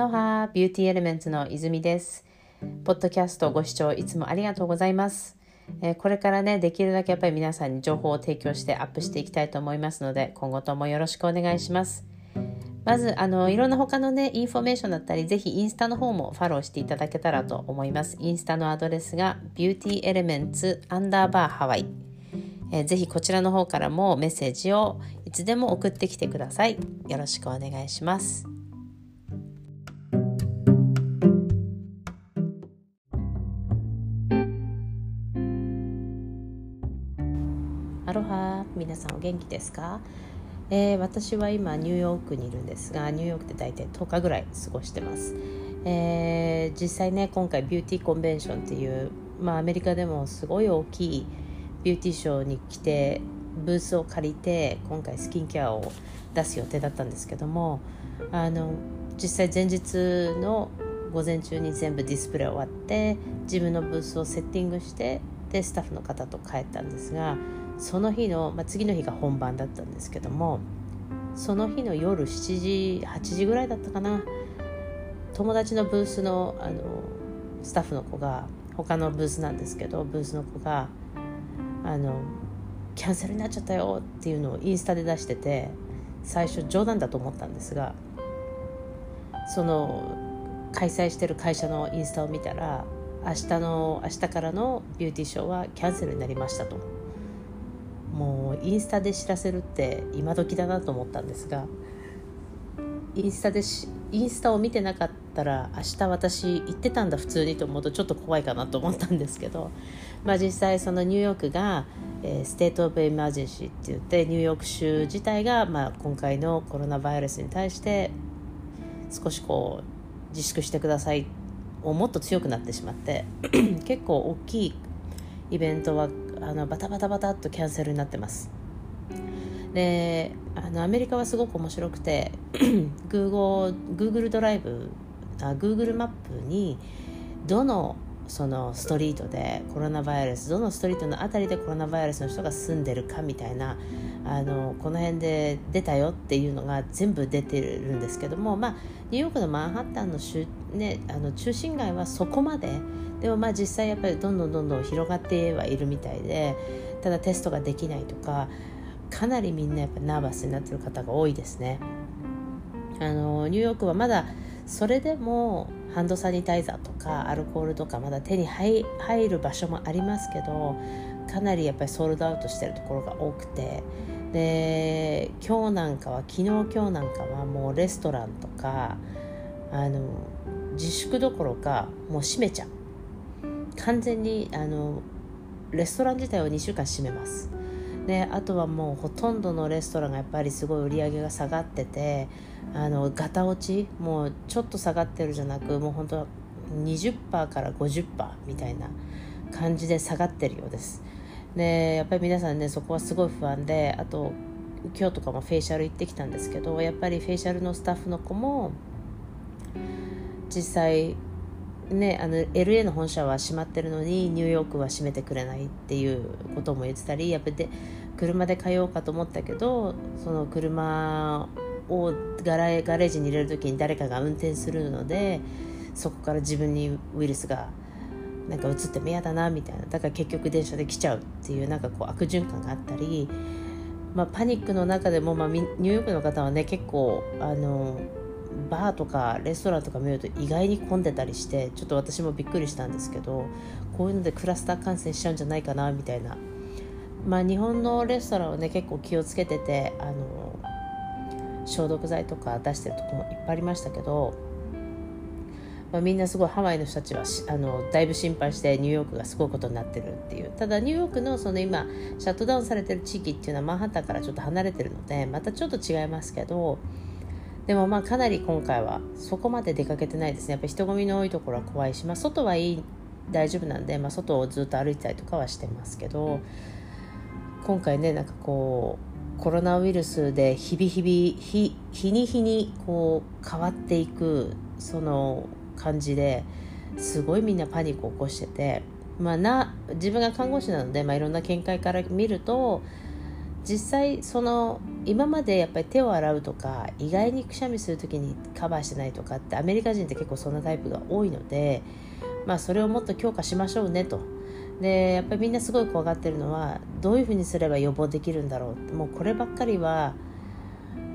Aloha Beauty Elements の泉です。ポッドキャストご視聴いつもありがとうございます。えー、これからね、できるだけやっぱり皆さんに情報を提供してアップしていきたいと思いますので、今後ともよろしくお願いします。まず、あの、いろんな他のね、インフォメーションだったり、ぜひインスタの方もフォローしていただけたらと思います。インスタのアドレスが、 Beauty Elements アンダーバーハワイ。えー、ぜひこちらの方からもメッセージをいつでも送ってきてください。よろしくお願いします。アロハ皆さんお元気ですか、えー、私は今ニューヨークにいるんですがニューヨークで大体10日ぐらい過ごしてます、えー、実際ね今回ビューティーコンベンションっていう、まあ、アメリカでもすごい大きいビューティーショーに来てブースを借りて今回スキンケアを出す予定だったんですけどもあの実際前日の午前中に全部ディスプレイ終わって自分のブースをセッティングしてでスタッフの方と帰ったんですがその日の、まあ、次の日が本番だったんですけどもその日の夜7時8時ぐらいだったかな友達のブースのあのスタッフの子が他のブースなんですけどブースの子があのキャンセルになっちゃったよっていうのをインスタで出してて最初冗談だと思ったんですがその開催してる会社のインスタを見たら明日の明日からのビューティーショーはキャンセルになりましたと。インスタで知らせるって今時だなと思ったんですがインスタでしインスタを見てなかったら明日私行ってたんだ普通にと思うとちょっと怖いかなと思ったんですけど、まあ、実際そのニューヨークが、えー、 State of Emergency って言ってニューヨーク州自体が、まあ、今回のコロナウイルスに対して少しこう自粛してくださいをもっと強くなってしまって 結構大きいイベントはあのバタバタバタっとキャンセルになってます。であのアメリカはすごく面白くて Google, Google ドライブあ Google マップにどのそのストリートでコロナウイルスどのストリートの辺りでコロナウイルスの人が住んでるかみたいなあのこの辺で出たよっていうのが全部出てるんですけども、まあ、ニューヨークのマンハッタンの,、ね、あの中心街はそこまででもまあ実際やっぱりどんどんどんどん広がってはいるみたいでただテストができないとかかなりみんなやっぱナーバスになってる方が多いですね。あのニューヨークはまだそれでもハンドサニタイザーとかアルコールとかまだ手に入る場所もありますけどかなりやっぱりソールドアウトしてるところが多くてで今日なんかは昨日今日なんかはもうレストランとかあの自粛どころかもう閉めちゃう。完全にあのレストラン自体を2週間閉めます。であとはもうほとんどのレストランがやっぱりすごい売り上げが下がっててあのガタ落ちもうちょっと下がってるじゃなくもう本当20%から50%みたいな感じで下がってるようです。でやっぱり皆さんねそこはすごい不安であと今日とかもフェイシャル行ってきたんですけどやっぱりフェイシャルのスタッフの子も実際ね、あの LA の本社は閉まってるのにニューヨークは閉めてくれないっていうことも言ってたりやっぱり車で通おうかと思ったけどその車をガラガレージに入れる時に誰かが運転するのでそこから自分にウイルスがなんか移っても嫌だなみたいな。だから結局電車で来ちゃうっていうなんかこう悪循環があったり、まあ、パニックの中でも、まあ、ニューヨークの方はね結構あのバーとかレストランとか見ると意外に混んでたりしてちょっと私もびっくりしたんですけどこういうのでクラスター感染しちゃうんじゃないかなみたいな。まあ日本のレストランはね結構気をつけててあの消毒剤とか出してるとこもいっぱいありましたけど、まあ、みんなすごいハワイの人たちはあのだいぶ心配してニューヨークがすごいことになってるっていう。ただニューヨークのその今シャットダウンされてる地域っていうのはマンハッタンからちょっと離れてるのでまたちょっと違いますけどでもまあかなり今回はそこまで出かけてないですね。やっぱ人混みの多いところは怖いし、まあ、外はいい大丈夫なんで、まあ、外をずっと歩いたりとかはしてますけど今回ねなんかこうコロナウイルスで日々日々日日に日にこう変わっていくその感じですごいみんなパニックを起こしてて、まあな、自分が看護師なので、まあ、いろんな見解から見ると実際その今までやっぱり手を洗うとか意外にくしゃみする時にカバーしてないとかってアメリカ人って結構そんなタイプが多いので、まあ、それをもっと強化しましょうねと。でやっぱりみんなすごい怖がってるのはどういうふうにすれば予防できるんだろうもうこればっかりは、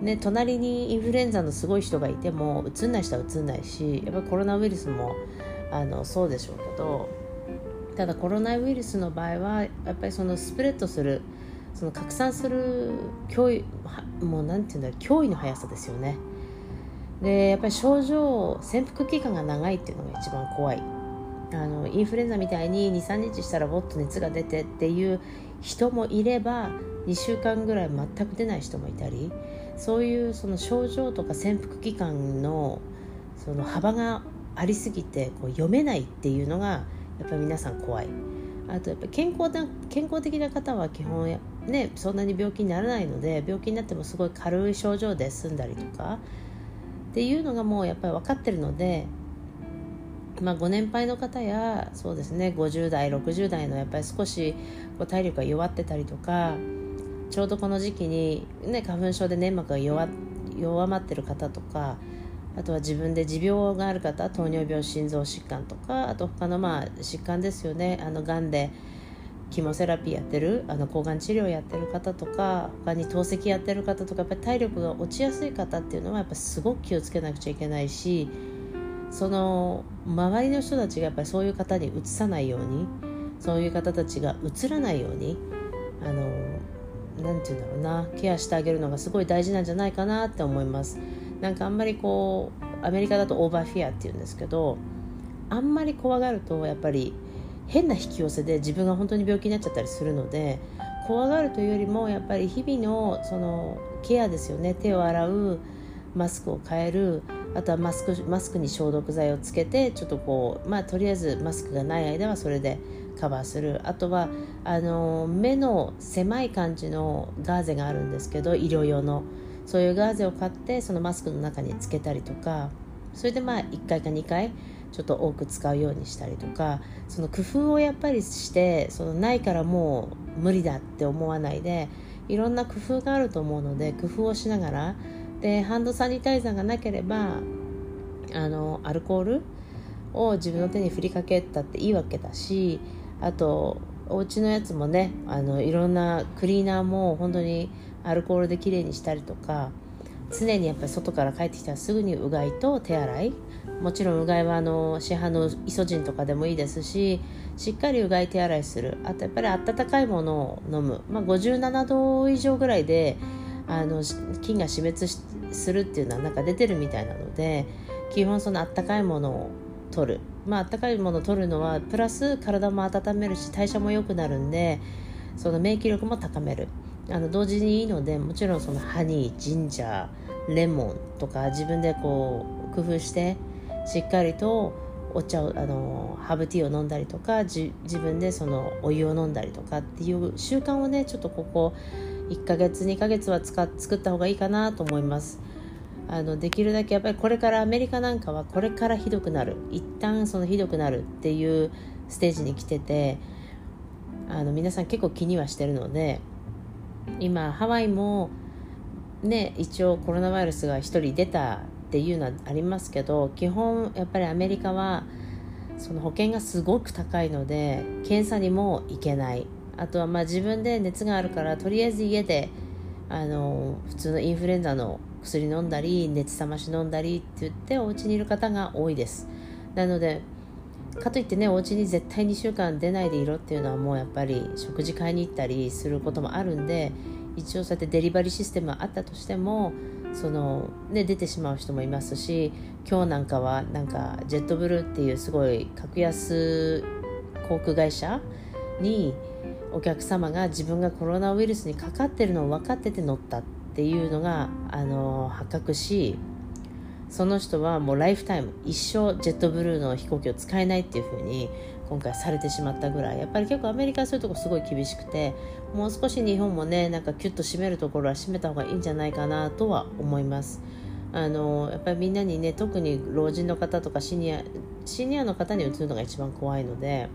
ね、隣にインフルエンザのすごい人がいてもうつんない人はうつんないしやっぱりコロナウイルスもあのそうでしょうけどただコロナウイルスの場合はやっぱりそのスプレッドするその拡散する脅威もうなんていうんだろう脅威の速さですよねでやっぱり症状潜伏期間が長いっていうのが一番怖いあのインフルエンザみたいに23日したらもっと熱が出てっていう人もいれば2週間ぐらい全く出ない人もいたりそういうその症状とか潜伏期間のその幅がありすぎてこう読めないっていうのがやっぱり皆さん怖い。あとやっぱ健康な健康的な方は基本ねそんなに病気にならないので病気になってもすごい軽い症状で済んだりとかっていうのがもうやっぱり分かってるので、まあ、ご年配の方やそうですね50代60代のやっぱり少しこう体力が弱ってたりとかちょうどこの時期に、ね、花粉症で粘膜が弱弱まってる方とかあとは自分で持病がある方糖尿病心臓疾患とかあと他のまあ疾患ですよねあのがんでキモセラピーやってるあの抗がん治療やってる方とか他に透析やってる方とかやっぱり体力が落ちやすい方っていうのはやっぱすごく気をつけなくちゃいけないしその周りの人たちがやっぱりそういう方にうつさないようにそういう方たちがうつらないようにあのなんて言うんだろうなケアしてあげるのがすごい大事なんじゃないかなって思います。なんかあんまりこうアメリカだとオーバーフィアっていうんですけどあんまり怖がるとやっぱり変な引き寄せで自分が本当に病気になっちゃったりするので怖がるというよりもやっぱり日々のそのケアですよね。手を洗うマスクを変えるあとはマスクマスクに消毒剤をつけてちょっとこうまあとりあえずマスクがない間はそれでカバーする。あとはあの目の狭い感じのガーゼがあるんですけど医療用の。そういうガーゼを買ってそのマスクの中につけたりとかそれでまあ1回か2回ちょっと多く使うようにしたりとかその工夫をやっぱりしてそのないからもう無理だって思わないでいろんな工夫があると思うので工夫をしながらでハンドサニタイザーがなければあのアルコールを自分の手に振りかけたっていいわけだしあとお家のやつもねあのいろんなクリーナーも本当にアルコールできれいにしたりとか常にやっぱり外から帰ってきたらすぐにうがいと手洗い。もちろんうがいはあの市販のイソジンとかでもいいですししっかりうがい手洗いする。あとやっぱり温かいものを飲む、まあ、57度以上ぐらいであの菌が死滅するっていうのはなんか出てるみたいなので基本そのあったかいものを取る。まああったかいものを取るのはプラス体も温めるし代謝も良くなるんでその免疫力も高める。あの同時にいいのでもちろんそのハニージンジャーレモンとか自分でこう工夫してしっかりとお茶をあのハーブティーを飲んだりとか自分でそのお湯を飲んだりとかっていう習慣をねちょっとここ1ヶ月2ヶ月は使作った方がいいかなと思います。あのできるだけやっぱりこれからアメリカなんかはこれからひどくなる。一旦そのひどくなるっていうステージに来ててあの皆さん結構気にはしてるので今ハワイもね一応コロナウイルスが1人出たっていうのはありますけど基本やっぱりアメリカはその保険がすごく高いので検査にも行けない。あとはまあ自分で熱があるからとりあえず家であの普通のインフルエンザの薬飲んだり熱冷まし飲んだりって言ってお家にいる方が多いです。なのでかといってねお家に絶対2週間出ないでいろっていうのはもうやっぱり食事買いに行ったりすることもあるんで一応そうやってデリバリーシステムがあったとしてもその、ね、出てしまう人もいますし今日なんかはなんかジェットブルーっていうすごい格安航空会社にお客様が自分がコロナウイルスにかかってるのを分かってて乗ったっていうのがあの発覚しその人はもうライフタイム一生ジェットブルーの飛行機を使えないっていうふうに今回されてしまったぐらいやっぱり結構アメリカはそういうとこすごい厳しくてもう少し日本もねなんかキュッと締めるところは締めた方がいいんじゃないかなとは思います。あのやっぱりみんなにね特に老人の方とかシニアシニアの方にうつるのが一番怖いので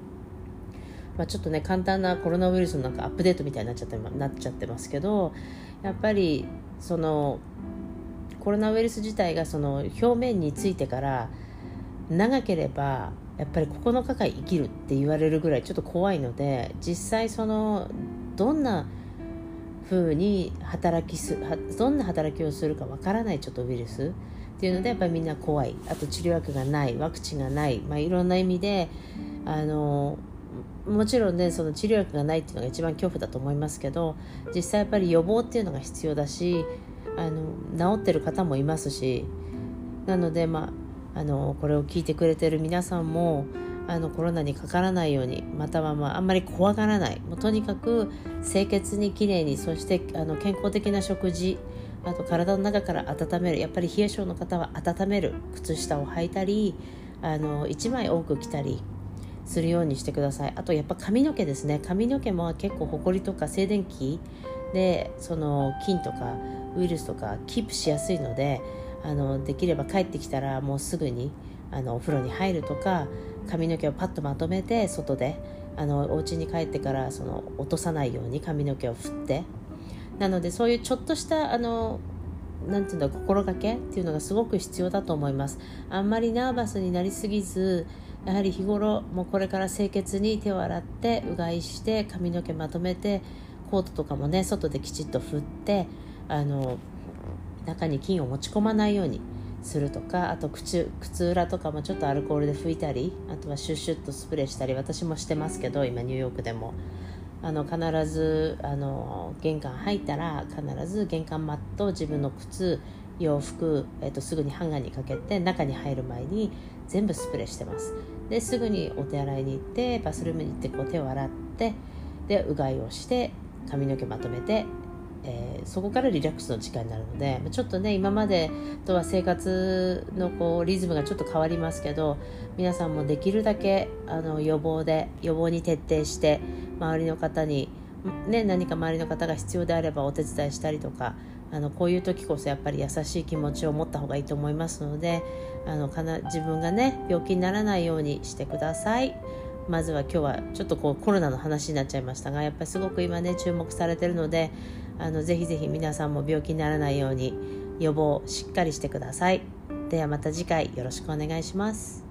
まあ、ちょっとね簡単なコロナウイルスのなんかアップデートみたいになっちゃってなっちゃってますけどやっぱりそのコロナウイルス自体がその表面についてから長ければやっぱり9日間生きるって言われるぐらいちょっと怖いので実際そのどんな風に働きすどんな働きをするかわからないちょっとウイルスっていうのでやっぱりみんな怖い。あと治療薬がないワクチンがない、まあ、いろんな意味であのもちろんねその治療薬がないっていうのが一番恐怖だと思いますけど実際やっぱり予防っていうのが必要だしあの治ってる方もいますしなのでまああのこれを聞いてくれてる皆さんもあのコロナにかからないようにまたは、まあ、あんまり怖がらない。もうとにかく清潔にきれいにそしてあの健康的な食事あと体の中から温める。やっぱり冷え性の方は温める。靴下を履いたりあの1枚多く着たりするようにしてください。あとやっぱ髪の毛ですね。髪の毛も結構ほこりとか静電気でその菌とかウイルスとかキープしやすいのであのできれば帰ってきたらもうすぐにあのお風呂に入るとか髪の毛をパッとまとめて外であのお家に帰ってからその落とさないように髪の毛を振って。なのでそういうちょっとしたあのなんていうんだ心がけっていうのがすごく必要だと思います。あんまりナーバスになりすぎずやはり日頃もうこれから清潔に手を洗ってうがいして髪の毛まとめてコートとかもね外できちっと振ってあの中に菌を持ち込まないようにするとかあと靴靴裏とかもちょっとアルコールで拭いたりあとはシュッシュッとスプレーしたり私もしてますけど今ニューヨークでも。あの必ずあの玄関入ったら必ず玄関マット自分の靴洋服、えーと、すぐにハンガーにかけて中に入る前に全部スプレーしてます。ですぐにお手洗いに行ってバスルームに行ってこう手を洗ってでうがいをして髪の毛まとめて、えー、そこからリラックスの時間になるのでちょっとね今までとは生活のこうリズムがちょっと変わりますけど皆さんもできるだけあの予防で予防に徹底して周りの方に、ね、何か周りの方が必要であればお手伝いしたりとかあのこういう時こそやっぱり優しい気持ちを持った方がいいと思いますのであのかな自分がね病気にならないようにしてください。まずは今日はちょっとこうコロナの話になっちゃいましたがやっぱりすごく今ね注目されてるのであのぜひぜひ皆さんも病気にならないように予防しっかりしてください。ではまた次回よろしくお願いします。